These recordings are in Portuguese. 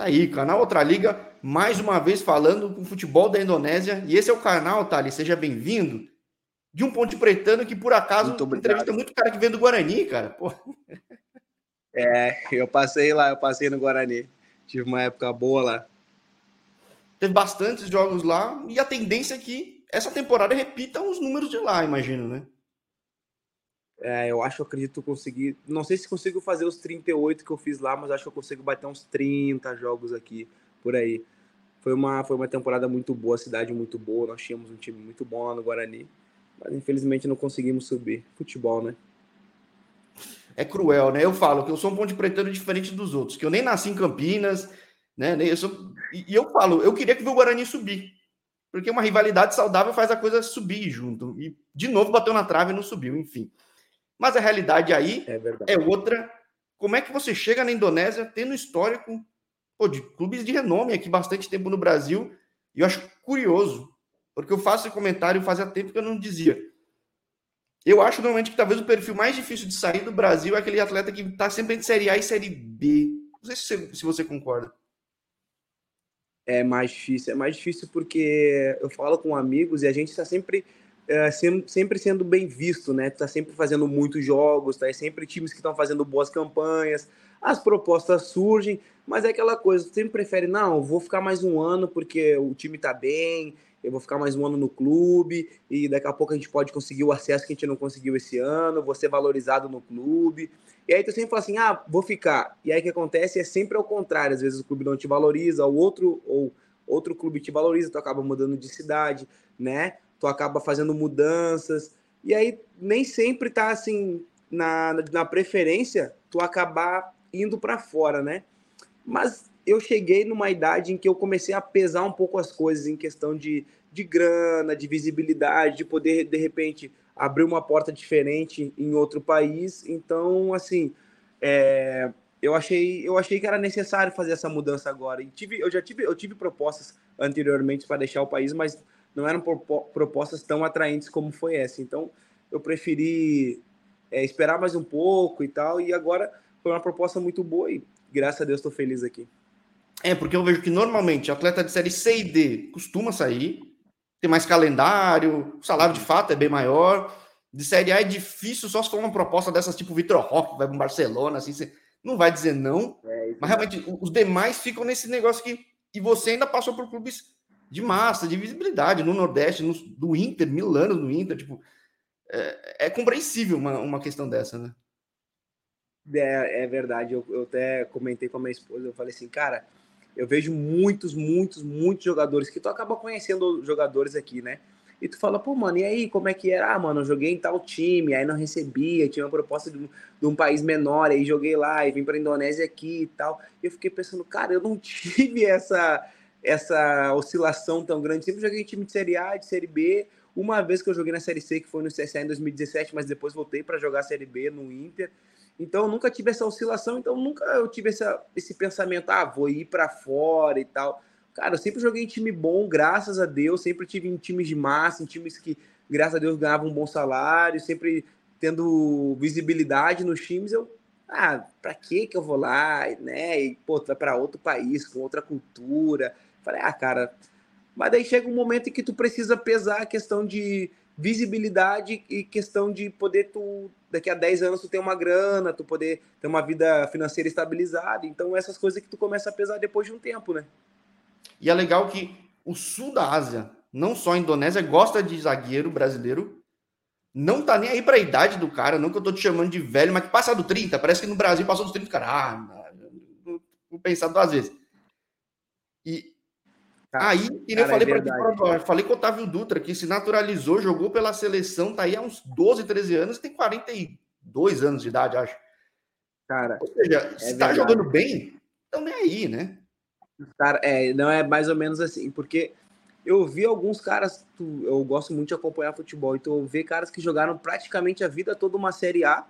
Tá aí, canal Outra Liga, mais uma vez falando com o futebol da Indonésia. E esse é o canal, Thales, seja bem-vindo. De um ponte pretano que, por acaso, muito entrevista muito cara que vem do Guarani, cara. Pô. É, eu passei lá, eu passei no Guarani. Tive uma época boa lá. Teve bastantes jogos lá e a tendência é que essa temporada repita os números de lá, imagino, né? É, eu acho, eu acredito conseguir. Não sei se consigo fazer os 38 que eu fiz lá, mas acho que eu consigo bater uns 30 jogos aqui, por aí. Foi uma, foi uma temporada muito boa, cidade muito boa. Nós tínhamos um time muito bom lá no Guarani, mas infelizmente não conseguimos subir. Futebol, né? É cruel, né? Eu falo que eu sou um ponte pretano diferente dos outros, que eu nem nasci em Campinas, né? Eu sou... E eu falo, eu queria que o Guarani subir, porque uma rivalidade saudável faz a coisa subir junto. E de novo bateu na trave e não subiu, enfim. Mas a realidade aí é, é, outra. Como é que você chega na Indonésia tendo histórico pô, de clubes de renome aqui bastante tempo no Brasil? E eu acho curioso, porque eu faço esse comentário fazia tempo que eu não dizia. Eu acho normalmente que talvez o perfil mais difícil de sair do Brasil é aquele atleta que está sempre entre Série A e Série B. Não sei se você, se você concorda. É mais difícil. É mais difícil porque eu falo com amigos e a gente está sempre é, sempre sendo bem visto, né? Tá sempre fazendo muitos jogos, tá? Sempre times que estão fazendo boas campanhas, as propostas surgem, mas é aquela coisa, sempre prefere, não, vou ficar mais um ano porque o time tá bem, eu vou ficar mais um ano no clube e daqui a pouco a gente pode conseguir o acesso que a gente não conseguiu esse ano, vou ser valorizado no clube. E aí tu sempre fala assim, ah, vou ficar. E aí o que acontece é sempre ao contrário, às vezes o clube não te valoriza, o outro ou outro clube te valoriza, tu acaba mudando de cidade, né? Tu acaba fazendo mudanças, e aí nem sempre tá assim na, na preferência tu acabar indo para fora, né? Mas eu cheguei numa idade em que eu comecei a pesar um pouco as coisas em questão de, de grana, de visibilidade, de poder de repente abrir uma porta diferente em outro país. Então, assim, é, eu achei eu achei que era necessário fazer essa mudança agora. E tive, eu já tive eu tive propostas anteriormente para deixar o país, mas não eram propostas tão atraentes como foi essa. Então, eu preferi é, esperar mais um pouco e tal, e agora foi uma proposta muito boa e graças a Deus estou feliz aqui. É, porque eu vejo que normalmente atleta de série C e D costuma sair, tem mais calendário, o salário de fato é bem maior. De série A é difícil, só se for uma proposta dessas tipo Vitor Roque, vai para Barcelona, assim, você não vai dizer não. É, mas realmente os demais ficam nesse negócio que. E você ainda passou por clubes de massa, de visibilidade no Nordeste, no, do Inter, mil anos no Inter, tipo, é, é compreensível uma, uma questão dessa, né? É, é verdade, eu, eu até comentei com a minha esposa, eu falei assim, cara, eu vejo muitos, muitos, muitos jogadores que tu acaba conhecendo jogadores aqui, né? E tu fala, pô, mano, e aí, como é que era? Ah, mano, eu joguei em tal time, aí não recebia, tinha uma proposta de um, de um país menor, aí joguei lá, e vim pra Indonésia aqui e tal. E eu fiquei pensando, cara, eu não tive essa, essa oscilação tão grande. Sempre joguei em time de Série A, de Série B. Uma vez que eu joguei na Série C, que foi no CSA em 2017, mas depois voltei para jogar Série B no Inter. Então, nunca tive essa oscilação, então nunca eu tive essa, esse pensamento, ah, vou ir para fora e tal. Cara, eu sempre joguei em time bom, graças a Deus, sempre tive em times de massa, em times que, graças a Deus, ganhavam um bom salário, sempre tendo visibilidade nos times. Eu, ah, pra que que eu vou lá, né? E, pô, tu vai pra outro país, com outra cultura, Falei, ah, cara. Mas daí chega um momento em que tu precisa pesar a questão de visibilidade e questão de poder tu daqui a 10 anos tu ter uma grana, tu poder ter uma vida financeira estabilizada. Então essas coisas que tu começa a pesar depois de um tempo, né? E é legal que o sul da Ásia, não só a Indonésia, gosta de zagueiro brasileiro. Não tá nem aí para a idade do cara, não que eu tô te chamando de velho, mas que passa do 30, parece que no Brasil passou dos 30, cara, ah, vou pensar duas vezes. E Cara, aí, que eu falei é para falei com o Otávio Dutra, que se naturalizou, jogou pela seleção, tá aí há uns 12, 13 anos, tem 42 anos de idade, acho. Cara, Ou seja, é se tá jogando bem, então nem aí, né? Cara, é, não é mais ou menos assim, porque eu vi alguns caras, eu gosto muito de acompanhar futebol, então eu vi caras que jogaram praticamente a vida toda uma Série A,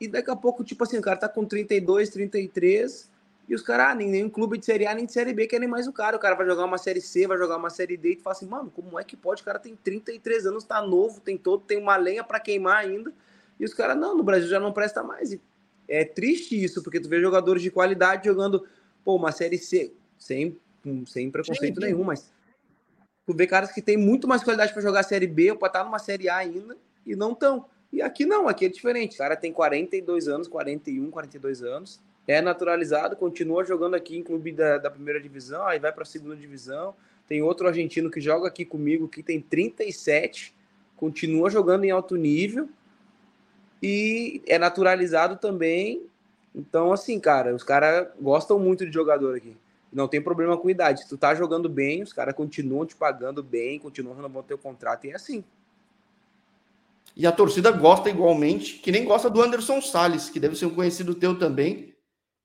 e daqui a pouco, tipo assim, o cara tá com 32, 33, e os caras, ah, nem nenhum clube de Série A nem de Série B querem mais o cara. O cara vai jogar uma Série C, vai jogar uma Série D. E tu fala assim, mano, como é que pode? O cara tem 33 anos, tá novo, tem todo, tem uma lenha para queimar ainda. E os caras, não, no Brasil já não presta mais. E é triste isso, porque tu vê jogadores de qualidade jogando pô, uma série C, sem, sem preconceito sim. nenhum, mas tu vê caras que têm muito mais qualidade para jogar série B ou para estar tá numa série A ainda e não estão. E aqui não, aqui é diferente. O cara tem 42 anos, 41, 42 anos, é naturalizado, continua jogando aqui em clube da, da primeira divisão, aí vai para a segunda divisão. Tem outro argentino que joga aqui comigo que tem 37, continua jogando em alto nível e é naturalizado também. Então, assim, cara, os caras gostam muito de jogador aqui. Não tem problema com idade. Se tu tá jogando bem, os caras continuam te pagando bem, continuam renovando teu contrato e é assim. E a torcida gosta igualmente, que nem gosta do Anderson Salles, que deve ser um conhecido teu também,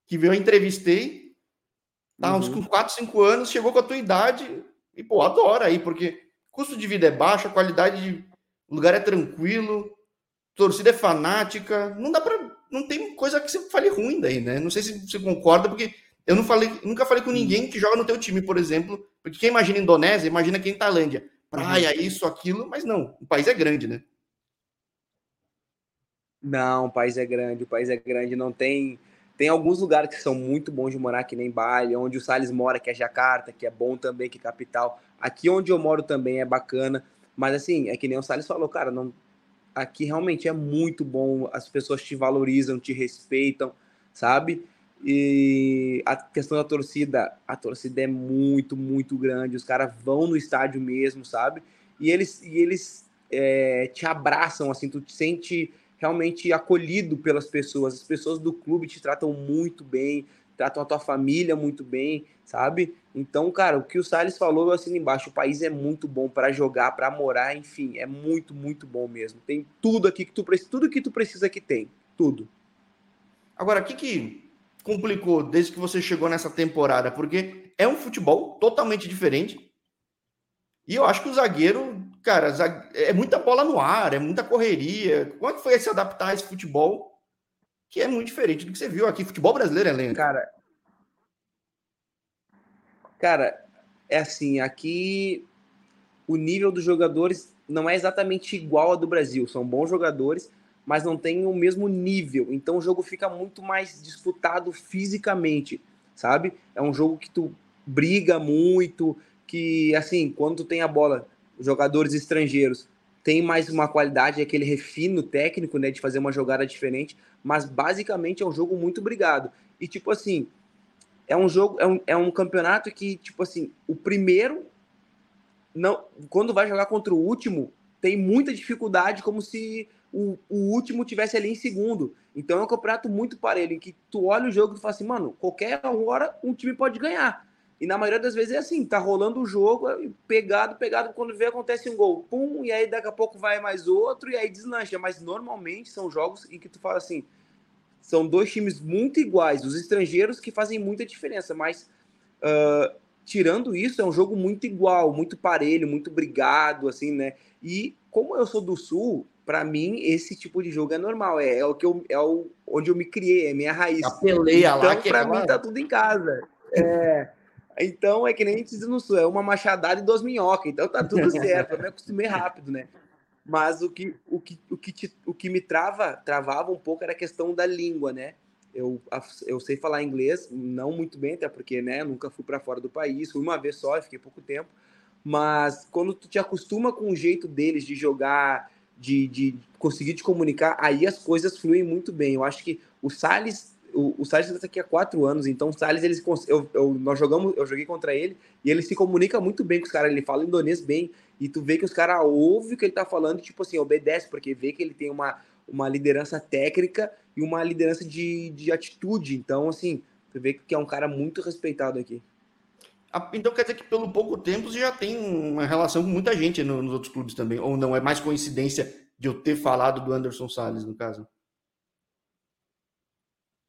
que eu entrevistei, tá uhum. uns com 4, 5 anos, chegou com a tua idade e, pô, adora aí, porque custo de vida é baixo, a qualidade de o lugar é tranquilo, torcida é fanática, não dá para não tem coisa que você fale ruim daí, né? Não sei se você concorda, porque eu não falei, nunca falei com ninguém que joga no teu time, por exemplo, porque quem imagina Indonésia, imagina quem Tailândia, praia, uhum. isso, aquilo, mas não, o país é grande, né? Não, o país é grande, o país é grande, não tem. Tem alguns lugares que são muito bons de morar, que nem Bali, onde o Salles mora, que é Jacarta, que é bom também, que é capital. Aqui onde eu moro também é bacana, mas assim, é que nem o Salles falou, cara, não, aqui realmente é muito bom, as pessoas te valorizam, te respeitam, sabe? E a questão da torcida, a torcida é muito, muito grande, os caras vão no estádio mesmo, sabe? E eles, e eles é, te abraçam, assim, tu te sente realmente acolhido pelas pessoas. As pessoas do clube te tratam muito bem, tratam a tua família muito bem, sabe? Então, cara, o que o Salles falou assim embaixo, o país é muito bom para jogar, para morar, enfim, é muito, muito bom mesmo. Tem tudo aqui que tu precisa, tudo que tu precisa que tem, tudo. Agora, o que que complicou desde que você chegou nessa temporada? Porque é um futebol totalmente diferente. E eu acho que o zagueiro cara, é muita bola no ar, é muita correria. Como é que foi se adaptar a esse futebol que é muito diferente do que você viu aqui? Futebol brasileiro é lento. Cara, cara, é assim, aqui o nível dos jogadores não é exatamente igual ao do Brasil. São bons jogadores, mas não tem o mesmo nível. Então o jogo fica muito mais disputado fisicamente, sabe? É um jogo que tu briga muito, que assim, quando tu tem a bola, jogadores estrangeiros têm mais uma qualidade, aquele refino técnico, né, de fazer uma jogada diferente, mas basicamente é um jogo muito brigado. E tipo assim, é um jogo, é um, é um campeonato que, tipo assim, o primeiro não, quando vai jogar contra o último, tem muita dificuldade, como se o, o último tivesse ali em segundo. Então é um campeonato muito parelho, em que tu olha o jogo e fala assim, mano, qualquer hora um time pode ganhar. E na maioria das vezes é assim, tá rolando o jogo, pegado, pegado, quando vê acontece um gol, pum, e aí daqui a pouco vai mais outro, e aí deslancha. Mas normalmente são jogos em que tu fala assim, são dois times muito iguais, os estrangeiros que fazem muita diferença, mas uh, tirando isso, é um jogo muito igual, muito parelho, muito brigado, assim, né? E como eu sou do Sul, para mim esse tipo de jogo é normal, é, é o que eu, é o, onde eu me criei, é minha raiz. A peleia então, lá, que para mim tá tudo em casa. É, então é que nem a gente diz no sul, é uma machadada e duas minhocas, então tá tudo certo, eu me acostumei rápido, né? Mas o que, o que, o que, te, o que me trava, travava um pouco era a questão da língua, né? Eu, eu sei falar inglês, não muito bem, até porque, né, nunca fui para fora do país, fui uma vez só, fiquei pouco tempo, mas quando tu te acostuma com o jeito deles de jogar, de, de conseguir te comunicar, aí as coisas fluem muito bem. Eu acho que o Salles o, o Salles está aqui há quatro anos, então o Salles, eles, eu, eu, nós jogamos, eu joguei contra ele, e ele se comunica muito bem com os caras, ele fala indonês bem, e tu vê que os caras ouvem o que ele tá falando, tipo assim, obedece, porque vê que ele tem uma, uma liderança técnica e uma liderança de, de atitude, então, assim, tu vê que é um cara muito respeitado aqui. Então quer dizer que pelo pouco tempo você já tem uma relação com muita gente nos outros clubes também, ou não? É mais coincidência de eu ter falado do Anderson Salles, no caso?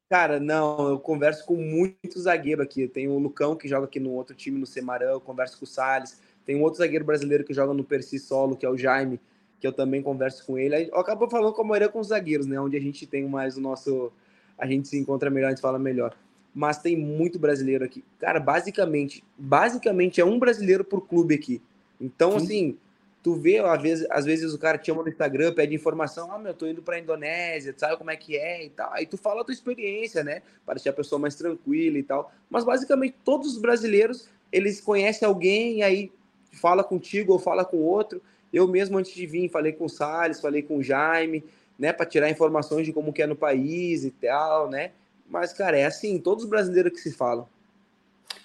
Cara, não, eu converso com muito zagueiro aqui. Tem o Lucão, que joga aqui no outro time, no Semarão, eu converso com o Salles. Tem um outro zagueiro brasileiro que joga no Percy Solo, que é o Jaime, que eu também converso com ele. Eu acabo falando com a maioria com os zagueiros, né? Onde a gente tem mais o nosso. A gente se encontra melhor, a gente fala melhor. Mas tem muito brasileiro aqui. Cara, basicamente, basicamente é um brasileiro por clube aqui. Então, Sim. assim, tu vê, às vezes, às vezes o cara te chama no Instagram, pede informação, ah, meu, eu tô indo pra Indonésia, sabe como é que é e tal. Aí tu fala a tua experiência, né? Para ser a pessoa mais tranquila e tal. Mas basicamente todos os brasileiros, eles conhecem alguém e aí fala contigo ou fala com outro. Eu mesmo, antes de vir, falei com o Salles, falei com o Jaime, né, para tirar informações de como que é no país e tal, né? Mas, cara, é assim, todos os brasileiros que se falam.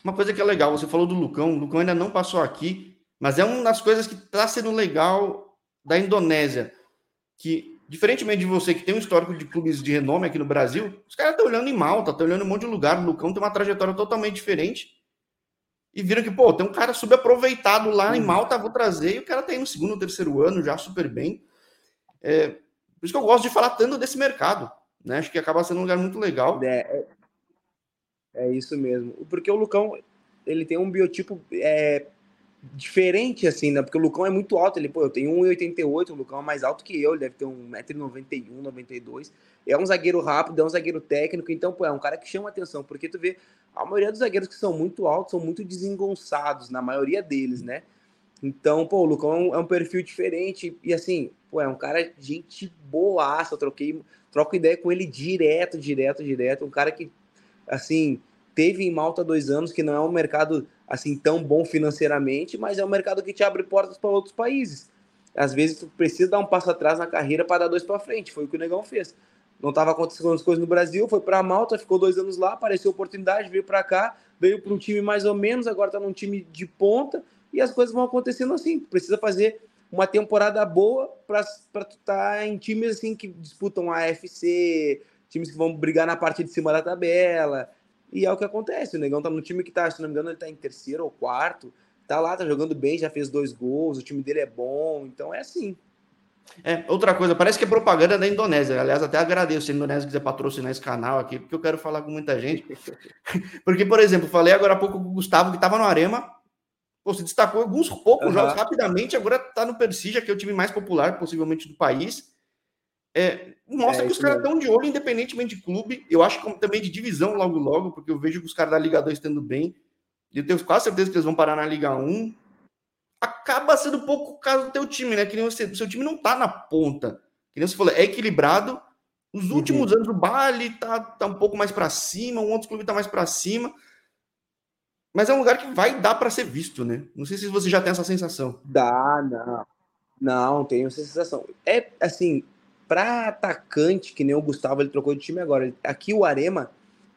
Uma coisa que é legal, você falou do Lucão, o Lucão ainda não passou aqui, mas é uma das coisas que está sendo legal da Indonésia, que, diferentemente de você que tem um histórico de clubes de renome aqui no Brasil, os caras estão olhando em Malta, estão olhando em um monte de lugar, o Lucão tem uma trajetória totalmente diferente, e viram que, pô, tem um cara subaproveitado lá em uhum. Malta, vou trazer, e o cara tá aí no segundo ou terceiro ano, já super bem. É, por isso que eu gosto de falar tanto desse mercado, né? Acho que acaba sendo um lugar muito legal. É, é, é isso mesmo. Porque o Lucão, ele tem um biotipo é, diferente, assim, né? Porque o Lucão é muito alto. Ele, pô, eu tenho 1,88, o Lucão é mais alto que eu, ele deve ter 1,91m, 92 É um zagueiro rápido, é um zagueiro técnico, então, pô, é um cara que chama atenção, porque tu vê, a maioria dos zagueiros que são muito altos são muito desengonçados, na maioria deles, né? Então, pô, o Lucão é um, é um perfil diferente, e assim, pô, é um cara, gente boaça, eu troquei, troco ideia com ele direto, direto, direto, um cara que, assim, teve em Malta dois anos, que não é um mercado assim tão bom financeiramente, mas é um mercado que te abre portas para outros países. Às vezes tu precisa dar um passo atrás na carreira para dar dois para frente. Foi o que o Negão fez. Não estava acontecendo as coisas no Brasil, foi para Malta, ficou dois anos lá, apareceu oportunidade, veio para cá, veio para um time mais ou menos, agora está num time de ponta e as coisas vão acontecendo assim. Precisa fazer uma temporada boa para tu estar tá em times assim que disputam a AFC, times que vão brigar na parte de cima da tabela. E é o que acontece. O Negão tá no time que tá, se não me engano, ele tá em terceiro ou quarto. Tá lá, tá jogando bem, já fez dois gols, o time dele é bom, então é assim. É, outra coisa, parece que é propaganda da Indonésia. Aliás, até agradeço se a Indonésia quiser patrocinar esse canal aqui, porque eu quero falar com muita gente. Porque, por exemplo, falei agora há pouco com o Gustavo, que estava no Arema, pô, se destacou alguns poucos uhum. jogos rapidamente, agora está no Persija, que é o time mais popular, possivelmente, do país. É, mostra é, que os caras estão de olho, independentemente de clube. Eu acho que também de divisão logo, logo, porque eu vejo que os caras da Liga 2 estando bem. E eu tenho quase certeza que eles vão parar na Liga 1. Acaba sendo um pouco o caso do teu time, né? Que nem você, seu time não tá na ponta. Que nem você falou, é equilibrado. Os uhum. últimos uhum. anos o Bali tá, tá um pouco mais para cima, um outro clube tá mais para cima. Mas é um lugar que vai dar para ser visto, né? Não sei se você já tem essa sensação. Dá, não. Não, tenho essa sensação. É assim, para atacante, que nem o Gustavo, ele trocou de time agora. Aqui o Arema,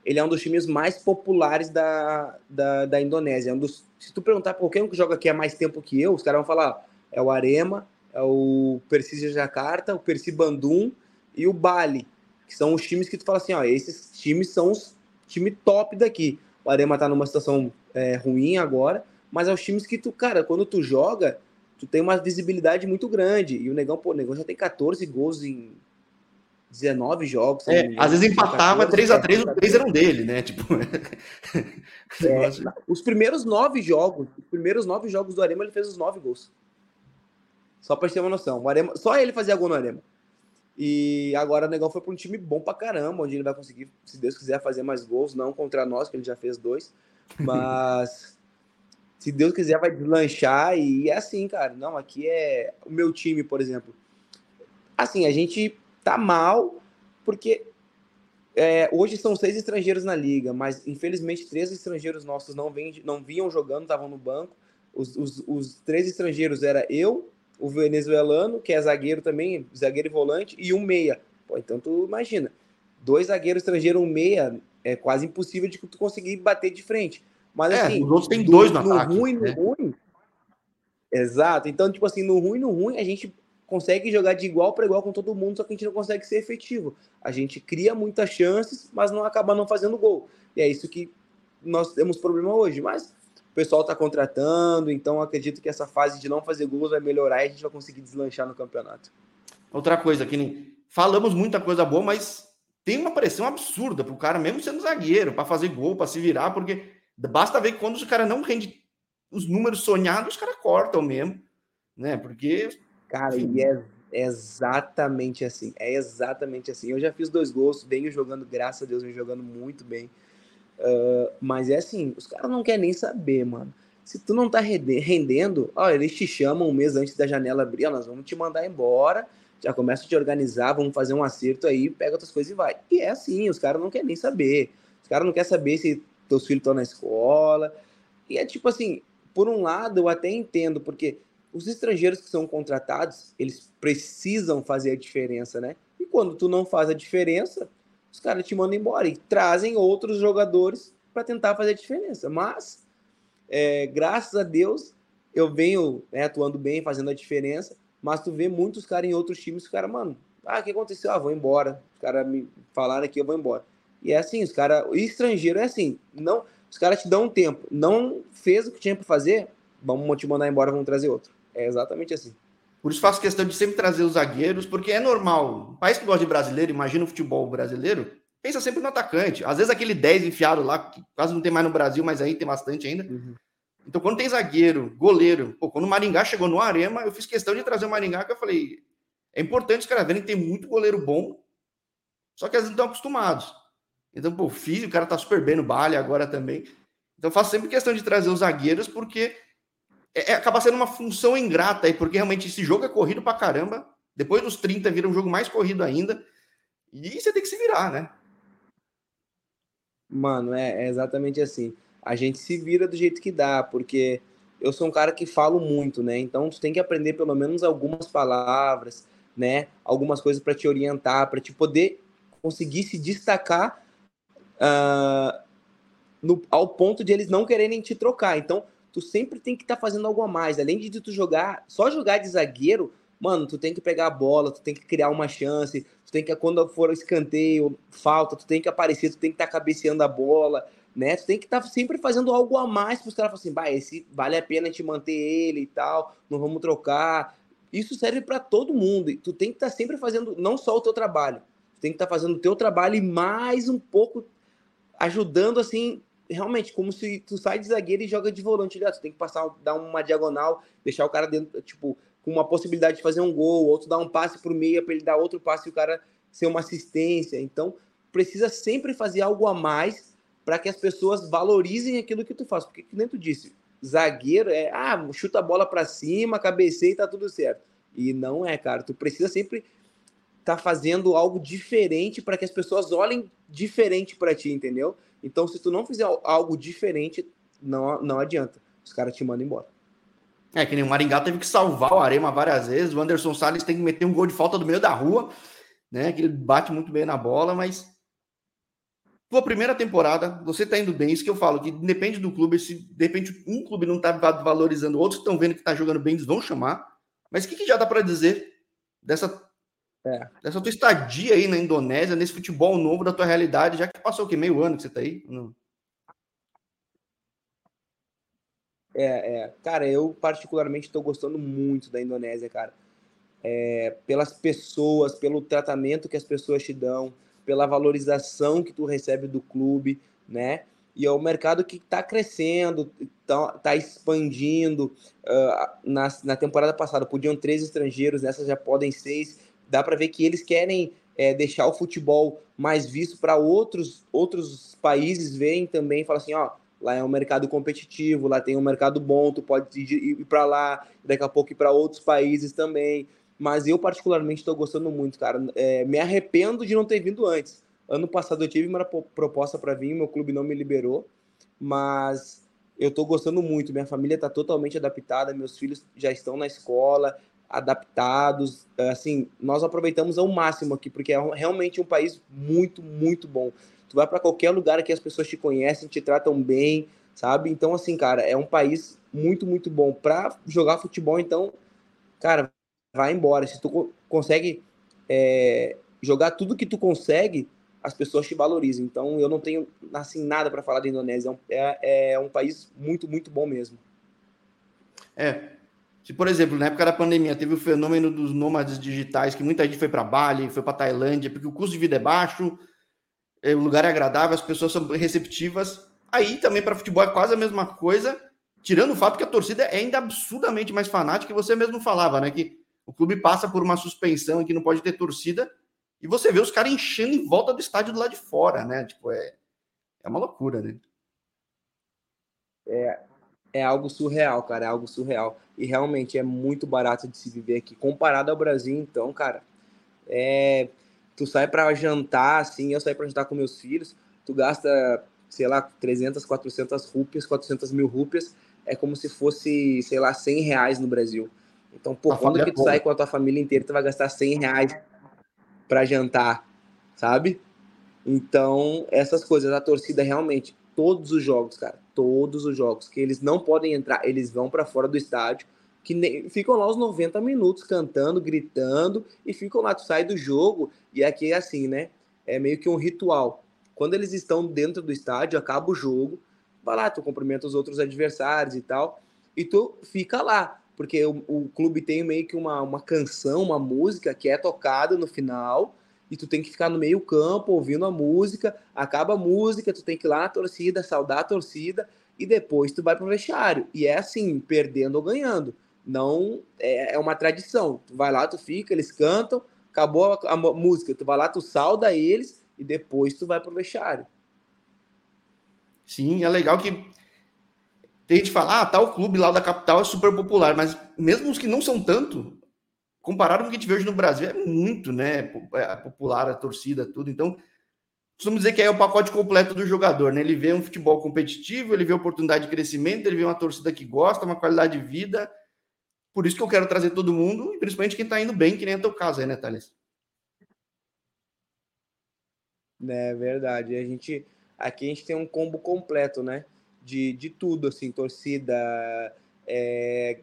ele é um dos times mais populares da, da, da Indonésia. É um dos, se tu perguntar para qualquer um que joga aqui há mais tempo que eu, os caras vão falar, é o Arema, é o Persija Jakarta, o Persi Bandung e o Bali, que são os times que tu fala assim, ó, esses times são os time top daqui. O Arema tá numa situação é, ruim agora, mas é os times que tu, cara, quando tu joga, tu tem uma visibilidade muito grande. E o Negão, pô, o Negão já tem 14 gols em 19 jogos. É, às vezes empatava 3x3, os três eram dele, né? Tipo. é, os primeiros nove jogos, os primeiros nove jogos do Arema, ele fez os nove gols. Só pra ter uma noção. O Arema, só ele fazia gol no Arema. E agora o Negão foi para um time bom pra caramba, onde ele vai conseguir, se Deus quiser, fazer mais gols, não contra nós, que ele já fez dois. Mas se Deus quiser, vai deslanchar e é assim, cara. Não, aqui é o meu time, por exemplo. Assim, a gente tá mal porque é, hoje são seis estrangeiros na liga, mas infelizmente três estrangeiros nossos não, vem, não vinham jogando, estavam no banco. Os, os, os, três estrangeiros era eu, o venezuelano, que é zagueiro também, zagueiro e volante, e um meia. Pô, então tu imagina, dois zagueiros estrangeiros, um meia, é quase impossível de tu conseguir bater de frente. Mas é, assim, os outros tem dois no, no ataque, ruim, né? no ruim. Exato. Então, tipo assim, no ruim, no ruim, a gente consegue jogar de igual para igual com todo mundo, só que a gente não consegue ser efetivo. A gente cria muitas chances, mas não acaba não fazendo gol. E é isso que nós temos problema hoje. Mas o pessoal está contratando, então acredito que essa fase de não fazer gols vai melhorar e a gente vai conseguir deslanchar no campeonato. Outra coisa, que falamos muita coisa boa, mas tem uma pressão absurda para o cara, mesmo sendo zagueiro, para fazer gol, para se virar, porque Basta ver que quando os caras não rende os números sonhados, os caras cortam mesmo, né? Porque. Cara, e é exatamente assim. É exatamente assim. Eu já fiz dois gols, venho jogando, graças a Deus, venho jogando muito bem. Uh, mas é assim, os caras não querem nem saber, mano. Se tu não tá rendendo, ó, eles te chamam um mês antes da janela abrir, ó, nós vamos te mandar embora, já começa a te organizar, vamos fazer um acerto aí, pega outras coisas e vai. E é assim, os caras não querem nem saber. Os caras não querem saber se teus filhos estão na escola. E é tipo assim, por um lado, eu até entendo, porque os estrangeiros que são contratados, eles precisam fazer a diferença, né? E quando tu não faz a diferença, os caras te mandam embora e trazem outros jogadores para tentar fazer a diferença. Mas, é, graças a Deus, eu venho né, atuando bem, fazendo a diferença, mas tu vê muitos caras em outros times, o cara, mano, ah, o que aconteceu? Ah, vou embora. Os caras me falaram aqui, eu vou embora. E é assim, os caras, o estrangeiro é assim, não, os caras te dão um tempo, não fez o que tinha para fazer, vamos te mandar embora, vamos trazer outro. É exatamente assim. Por isso faço questão de sempre trazer os zagueiros, porque é normal. Um país que gosta de brasileiro, imagina o futebol brasileiro, pensa sempre no atacante. Às vezes aquele 10 enfiado lá, que quase não tem mais no Brasil, mas aí tem bastante ainda. Uhum. Então, quando tem zagueiro, goleiro, pô, quando o Maringá chegou no Arema, eu fiz questão de trazer o Maringá, que eu falei, é importante os caras verem que tem muito goleiro bom, só que às vezes não estão acostumados. Então, pô, fiz, o cara tá super bem no baile agora também. Então, faço sempre questão de trazer os zagueiros, porque é, é, acaba sendo uma função ingrata aí, porque realmente esse jogo é corrido pra caramba. Depois dos 30 vira um jogo mais corrido ainda. E você tem que se virar, né? Mano, é, é exatamente assim. A gente se vira do jeito que dá, porque eu sou um cara que falo muito, né? Então tu tem que aprender pelo menos algumas palavras, né? Algumas coisas para te orientar, para te poder conseguir se destacar uh, no, ao ponto de eles não quererem te trocar. Então tu sempre tem que estar tá fazendo algo a mais. Além de tu jogar, só jogar de zagueiro, mano, tu tem que pegar a bola, tu tem que criar uma chance, tu tem que, quando for escanteio, falta, tu tem que aparecer, tu tem que estar tá cabeceando a bola, né? Tu tem que estar tá sempre fazendo algo a mais para os caras falarem assim, esse vale a pena te manter ele e tal, não vamos trocar. Isso serve para todo mundo. Tu tem que estar tá sempre fazendo não só o teu trabalho, tu tem que estar tá fazendo o teu trabalho e mais um pouco ajudando assim realmente, como se tu sai de zagueiro e joga de volante? Tu tem que passar, dar uma diagonal, deixar o cara dentro, tipo, com uma possibilidade de fazer um gol, outro dar um passe pro meio para ele dar outro passe e o cara ser uma assistência. Então, precisa sempre fazer algo a mais para que as pessoas valorizem aquilo que tu faz. Porque, que nem tu disse, zagueiro é, ah, chuta a bola para cima, cabeceia e tá tudo certo. E não é, cara. Tu precisa sempre tá fazendo algo diferente para que as pessoas olhem diferente para ti, entendeu? Então, se tu não fizer algo diferente, não, não adianta. Os caras te mandam embora. É, que nem o Maringá teve que salvar o Arema várias vezes. O Anderson Salles tem que meter um gol de falta do meio da rua, né? Que ele bate muito bem na bola, mas. Tua primeira temporada, você tá indo bem. Isso que eu falo, que depende do clube. Se de repente um clube não tá valorizando, outros estão vendo que tá jogando bem, eles vão chamar. Mas o que, que já dá para dizer dessa é. Essa tua estadia aí na Indonésia, nesse futebol novo da tua realidade, já que passou o quê? Meio ano que você tá aí? Não. É, é. Cara, eu particularmente estou gostando muito da Indonésia, cara. É, pelas pessoas, pelo tratamento que as pessoas te dão, pela valorização que tu recebe do clube, né? E é um mercado que está crescendo, está tá expandindo. Uh, na, na temporada passada podiam três estrangeiros, nessa já podem seis dá para ver que eles querem é, deixar o futebol mais visto para outros, outros países verem também e falar assim, ó, lá é um mercado competitivo, lá tem um mercado bom, tu pode ir, ir para lá, daqui a pouco ir para outros países também. Mas eu particularmente estou gostando muito, cara. É, me arrependo de não ter vindo antes. Ano passado eu tive uma proposta para vir, meu clube não me liberou, mas eu estou gostando muito. Minha família está totalmente adaptada, meus filhos já estão na escola, adaptados. Assim, nós aproveitamos ao máximo aqui, porque é realmente um país muito, muito bom. Tu vai para qualquer lugar que as pessoas te conhecem, te tratam bem, sabe? Então, assim, cara, é um país muito, muito bom. Para jogar futebol, então, cara, vai embora. Se tu consegue é, jogar tudo que tu consegue, as pessoas te valorizam. Então, eu não tenho, assim, nada para falar da Indonésia. É, é um país muito, muito bom mesmo. É, se, por exemplo, na época da pandemia teve o fenômeno dos nômades digitais, que muita gente foi para Bali, foi para Tailândia, porque o custo de vida é baixo, é, o lugar é agradável, as pessoas são receptivas. Aí também para futebol é quase a mesma coisa, tirando o fato que a torcida é ainda absurdamente mais fanática, que você mesmo falava, né? Que o clube passa por uma suspensão e que não pode ter torcida, e você vê os caras enchendo em volta do estádio do lado de fora, né? Tipo, é, é uma loucura, né? É, é algo surreal, cara, é algo surreal. E realmente é muito barato de se viver aqui. Comparado ao Brasil, então, cara, é... tu sai para jantar, assim, eu saio para jantar com meus filhos, tu gasta, sei lá, 300, 400 rúpias, 400 mil rúpias, é como se fosse, sei lá, 100 reais no Brasil. Então, por quando que tu sai com a tua família inteira, tu vai gastar 100 reais para jantar, sabe? Então, essas coisas, a torcida realmente, todos os jogos, cara, todos os jogos, que eles não podem entrar, eles vão para fora do estádio, que nem, ficam lá os 90 minutos cantando, gritando, e ficam lá, tu sai do jogo, e aqui é assim, né? É meio que um ritual. Quando eles estão dentro do estádio, acaba o jogo, vai lá, tu cumprimenta os outros adversários e tal, e tu fica lá, porque o, o clube tem meio que uma, uma canção, uma música que é tocada no final, e tu tem que ficar no meio campo ouvindo a música, acaba a música, tu tem que ir lá na torcida, saudar a torcida e depois tu vai pro vestiário. E é assim, perdendo ou ganhando. Não é, é uma tradição. Tu vai lá, tu fica, eles cantam, acabou a, a música, tu vai lá, tu sauda eles e depois tu vai pro vestiário. Sim, é legal que tem gente que fala, ah, tal clube lá da capital é super popular, mas mesmo os que não são tanto, comparado com o que a gente vê hoje no Brasil, é muito, né? É, popular, a torcida, tudo. Então, vamos dizer que é o pacote completo do jogador, né? Ele vê um futebol competitivo, ele vê oportunidade de crescimento, ele vê uma torcida que gosta, uma qualidade de vida. Por isso que eu quero trazer todo mundo, e principalmente quem tá indo bem, que nem é teu caso aí, né, Thales? É verdade. A gente, aqui a gente tem um combo completo, né? De, de tudo, assim, torcida, é,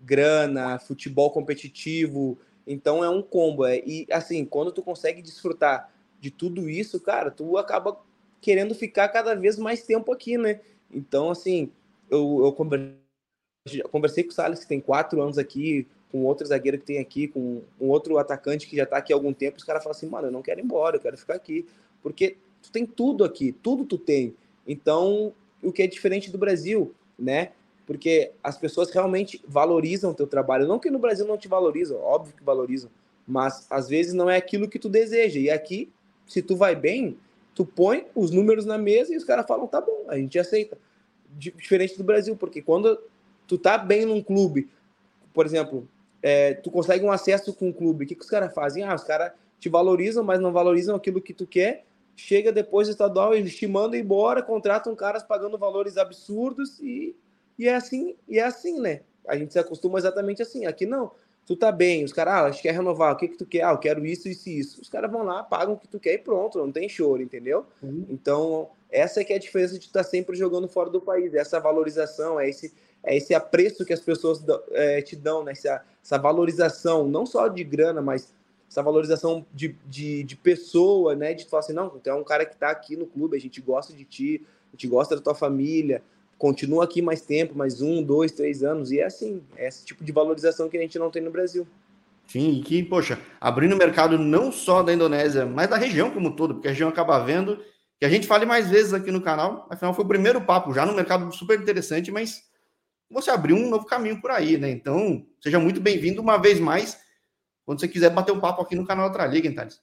grana, futebol competitivo. Então é um combo. É, e assim, quando tu consegue desfrutar de tudo isso, cara, tu acaba querendo ficar cada vez mais tempo aqui, né? Então, assim, eu, eu conversei, conversei com o Salles, que tem quatro anos aqui, com outro zagueiro que tem aqui, com um outro atacante que já tá aqui há algum tempo. Os caras falam assim, mano, eu não quero ir embora, eu quero ficar aqui. Porque tu tem tudo aqui, tudo tu tem. Então, o que é diferente do Brasil, né? Porque as pessoas realmente valorizam o teu trabalho. Não que no Brasil não te valorizam, óbvio que valorizam, mas às vezes não é aquilo que tu deseja. E aqui, se tu vai bem, tu põe os números na mesa e os caras falam, tá bom, a gente aceita. Diferente do Brasil, porque quando tu tá bem num clube, por exemplo, é, tu consegue um acesso com o clube, o que, que os caras fazem? Ah, os caras te valorizam, mas não valorizam aquilo que tu quer. Chega depois do estadual, eles te mandam embora, contratam caras pagando valores absurdos e e é assim, e é assim, né? A gente se acostuma exatamente assim. Aqui não. Tu tá bem, os caras, ah, que quer renovar, o que que tu quer? Ah, eu quero isso, isso e isso. Os caras vão lá, pagam o que tu quer e pronto, não tem choro, entendeu? Uhum. Então, essa é que é a diferença de estar tá sempre jogando fora do país, essa valorização, é esse, é esse apreço que as pessoas é, te dão, né? Essa, essa valorização, não só de grana, mas essa valorização de, de, de pessoa, né? De falar assim, não, tu é um cara que tá aqui no clube, a gente gosta de ti, a gente gosta da tua família, continua aqui mais tempo, mais um, dois, três anos, e é assim, é esse tipo de valorização que a gente não tem no Brasil. Sim, e que, poxa, abrindo o mercado não só da Indonésia, mas da região como um todo, porque a região acaba vendo que a gente fale mais vezes aqui no canal, afinal foi o primeiro papo, já no mercado super interessante, mas você abriu um novo caminho por aí, né? Então, seja muito bem-vindo uma vez mais, quando você quiser bater um papo aqui no canal Outra Liga, hein, Thales?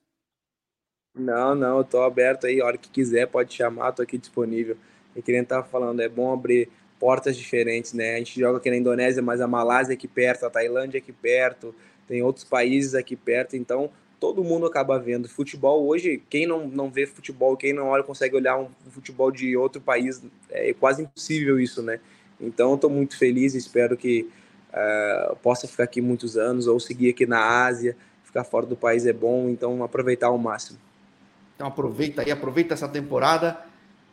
Não, não, eu tô aberto aí, a hora que quiser, pode chamar, tô aqui disponível. E que nem estava falando, é bom abrir portas diferentes, né? A gente joga aqui na Indonésia, mas a Malásia é aqui perto, a Tailândia é aqui perto, tem outros países aqui perto, então todo mundo acaba vendo. Futebol hoje, quem não, não vê futebol, quem não olha, consegue olhar um futebol de outro país, é quase impossível isso, né? Então estou muito feliz, espero que uh, possa ficar aqui muitos anos ou seguir aqui na Ásia. Ficar fora do país é bom, então aproveitar ao máximo. Então aproveita aí, aproveita essa temporada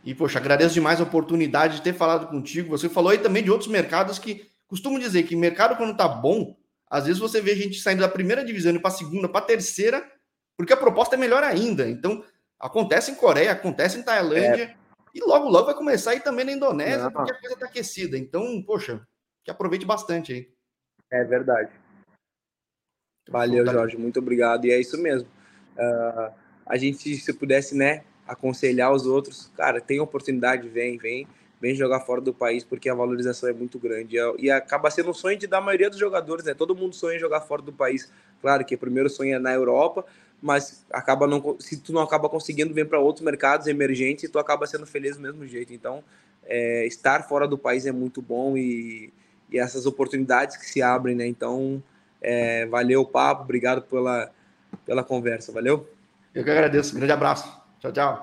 e, poxa, agradeço demais a oportunidade de ter falado contigo. Você falou aí também de outros mercados que costumo dizer que mercado, quando tá bom, às vezes você vê gente saindo da primeira divisão para a segunda, para a terceira, porque a proposta é melhor ainda. Então, acontece em Coreia, acontece em Tailândia, é. e logo, logo vai começar aí também na Indonésia, Não. porque a coisa está aquecida. Então, poxa, que aproveite bastante aí. É verdade. Valeu, Jorge, muito obrigado. E é isso mesmo. Uh, a gente, se pudesse, né, aconselhar os outros, cara, tem oportunidade, vem, vem, vem jogar fora do país, porque a valorização é muito grande. E, é, e acaba sendo um sonho de da maioria dos jogadores, né? Todo mundo sonha em jogar fora do país. Claro que o primeiro sonho é na Europa, mas acaba não se tu não acaba conseguindo vir para outros mercados emergentes, tu acaba sendo feliz do mesmo jeito. Então, é, estar fora do país é muito bom e, e essas oportunidades que se abrem, né? Então, é, valeu o papo, obrigado pela, pela conversa, valeu? Eu que agradeço, grande abraço. Tchau, tchau.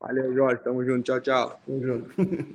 Valeu, Jorge. Tamo junto. Tchau, tchau. Tamo junto.